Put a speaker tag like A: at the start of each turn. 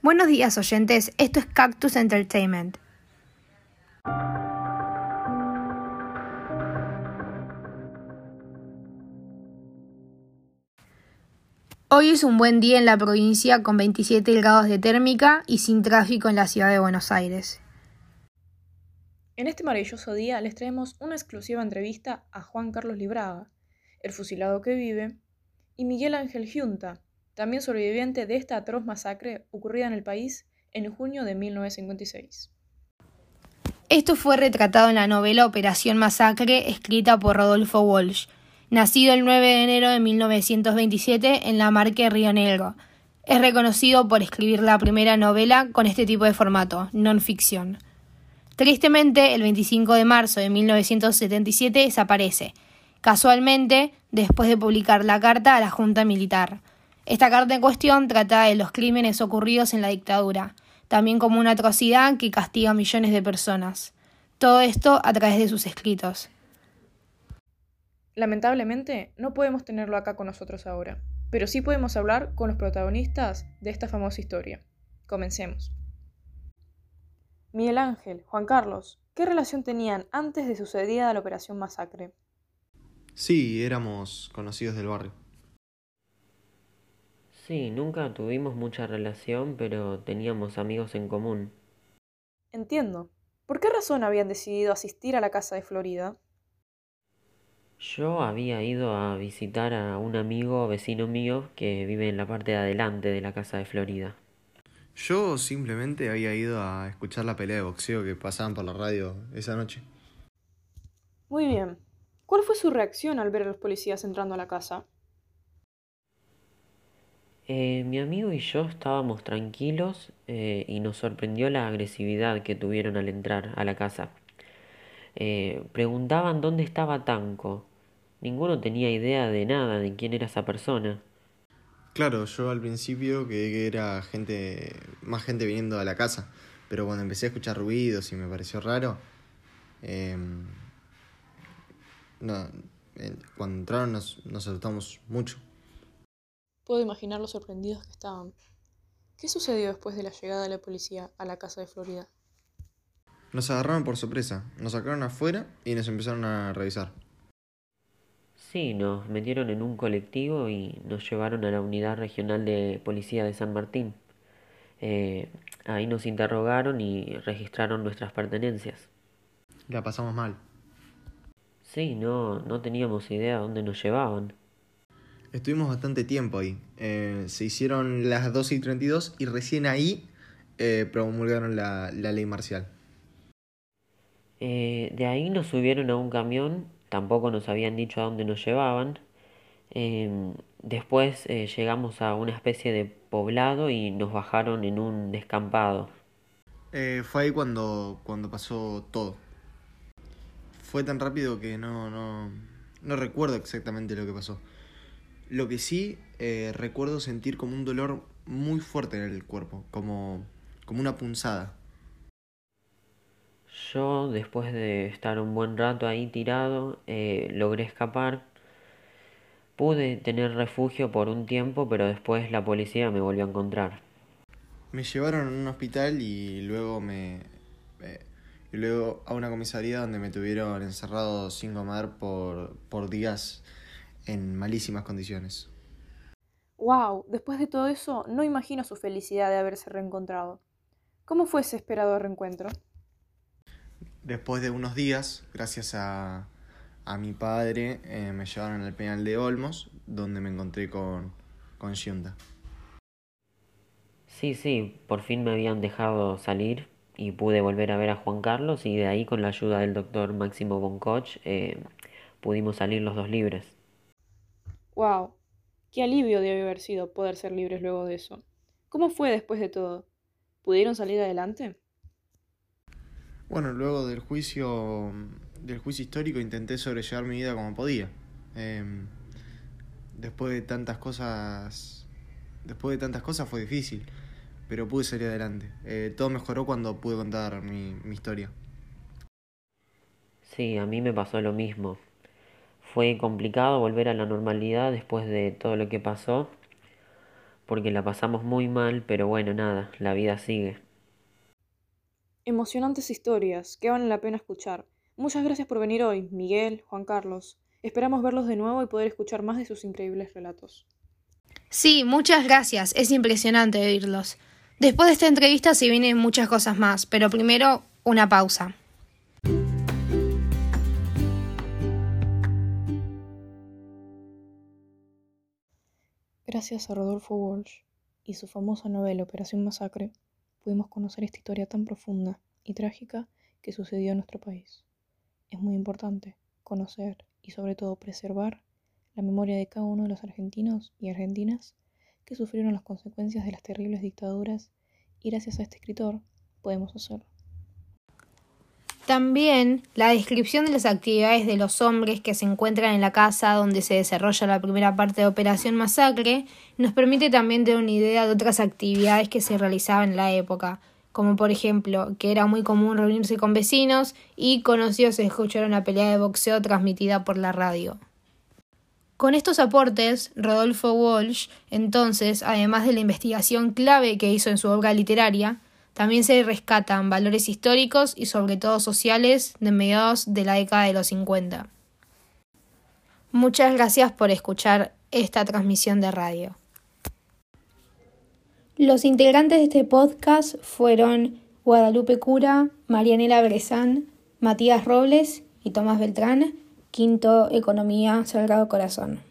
A: Buenos días oyentes, esto es Cactus Entertainment. Hoy es un buen día en la provincia con 27 grados de térmica y sin tráfico en la ciudad de Buenos Aires.
B: En este maravilloso día les traemos una exclusiva entrevista a Juan Carlos Libraga, el fusilado que vive, y Miguel Ángel Junta, también sobreviviente de esta atroz masacre ocurrida en el país en junio de 1956.
A: Esto fue retratado en la novela Operación Masacre, escrita por Rodolfo Walsh, nacido el 9 de enero de 1927 en la Marque Río Negro. Es reconocido por escribir la primera novela con este tipo de formato, non-ficción. Tristemente, el 25 de marzo de 1977 desaparece, casualmente después de publicar la carta a la Junta Militar. Esta carta en cuestión trata de los crímenes ocurridos en la dictadura, también como una atrocidad que castiga a millones de personas. Todo esto a través de sus escritos.
B: Lamentablemente, no podemos tenerlo acá con nosotros ahora, pero sí podemos hablar con los protagonistas de esta famosa historia. Comencemos. Miguel Ángel, Juan Carlos, ¿qué relación tenían antes de sucedida la operación masacre?
C: Sí, éramos conocidos del barrio.
D: Sí, nunca tuvimos mucha relación, pero teníamos amigos en común.
B: Entiendo. ¿Por qué razón habían decidido asistir a la casa de Florida?
D: Yo había ido a visitar a un amigo vecino mío que vive en la parte de adelante de la casa de Florida.
C: Yo simplemente había ido a escuchar la pelea de boxeo que pasaban por la radio esa noche.
B: Muy bien. ¿Cuál fue su reacción al ver a los policías entrando a la casa?
D: Eh, mi amigo y yo estábamos tranquilos eh, y nos sorprendió la agresividad que tuvieron al entrar a la casa. Eh, preguntaban dónde estaba Tanco. Ninguno tenía idea de nada de quién era esa persona.
C: Claro, yo al principio creí que era gente, más gente viniendo a la casa, pero cuando empecé a escuchar ruidos y me pareció raro, em, no, cuando entraron nos, nos asustamos mucho.
B: Puedo imaginar los sorprendidos que estaban. ¿Qué sucedió después de la llegada de la policía a la casa de Florida?
C: Nos agarraron por sorpresa, nos sacaron afuera y nos empezaron a revisar.
D: Sí, nos metieron en un colectivo y nos llevaron a la unidad regional de policía de San Martín. Eh, ahí nos interrogaron y registraron nuestras pertenencias.
C: La pasamos mal.
D: Sí, no, no teníamos idea de dónde nos llevaban.
C: Estuvimos bastante tiempo ahí. Eh, se hicieron las 12 y 32 y recién ahí eh, promulgaron la, la ley marcial.
D: Eh, de ahí nos subieron a un camión, tampoco nos habían dicho a dónde nos llevaban. Em, después llegamos a una especie de poblado y nos bajaron en un descampado.
C: Eh, fue ahí cuando, cuando pasó todo. Fue tan rápido que no, no, no recuerdo exactamente lo que pasó. Lo que sí recuerdo sentir como un dolor muy fuerte en el cuerpo, como, como una punzada.
D: Yo, después de estar un buen rato ahí tirado, eh, logré escapar. Pude tener refugio por un tiempo, pero después la policía me volvió a encontrar.
C: Me llevaron a un hospital y luego me... Eh, y luego a una comisaría donde me tuvieron encerrado sin comer por, por días en malísimas condiciones.
B: ¡Wow! Después de todo eso, no imagino su felicidad de haberse reencontrado. ¿Cómo fue ese esperado reencuentro?
C: Después de unos días, gracias a, a mi padre, eh, me llevaron al penal de Olmos, donde me encontré con, con Yunda.
D: Sí, sí, por fin me habían dejado salir y pude volver a ver a Juan Carlos y de ahí con la ayuda del doctor Máximo Boncoch eh, pudimos salir los dos libres.
B: ¡Wow! Qué alivio debe haber sido poder ser libres luego de eso. ¿Cómo fue después de todo? ¿Pudieron salir adelante?
C: Bueno, luego del juicio, del juicio histórico intenté sobrellevar mi vida como podía. Eh, después de tantas cosas, después de tantas cosas fue difícil, pero pude salir adelante. Eh, todo mejoró cuando pude contar mi, mi historia.
D: Sí, a mí me pasó lo mismo. Fue complicado volver a la normalidad después de todo lo que pasó, porque la pasamos muy mal, pero bueno, nada, la vida sigue.
B: Emocionantes historias que valen la pena escuchar. Muchas gracias por venir hoy, Miguel, Juan Carlos. Esperamos verlos de nuevo y poder escuchar más de sus increíbles relatos.
A: Sí, muchas gracias. Es impresionante oírlos. Después de esta entrevista se vienen muchas cosas más, pero primero una pausa.
B: Gracias a Rodolfo Walsh y su famosa novela Operación Masacre, pudimos conocer esta historia tan profunda y trágica que sucedió en nuestro país. Es muy importante conocer y sobre todo preservar la memoria de cada uno de los argentinos y argentinas que sufrieron las consecuencias de las terribles dictaduras y gracias a este escritor podemos hacerlo.
A: También la descripción de las actividades de los hombres que se encuentran en la casa donde se desarrolla la primera parte de Operación Masacre nos permite también tener una idea de otras actividades que se realizaban en la época, como por ejemplo que era muy común reunirse con vecinos y conocidos escuchar una pelea de boxeo transmitida por la radio. Con estos aportes, Rodolfo Walsh, entonces, además de la investigación clave que hizo en su obra literaria, también se rescatan valores históricos y sobre todo sociales de mediados de la década de los 50. Muchas gracias por escuchar esta transmisión de radio. Los integrantes de este podcast fueron Guadalupe Cura, Marianela Brezán, Matías Robles y Tomás Beltrán, Quinto Economía Salgado Corazón.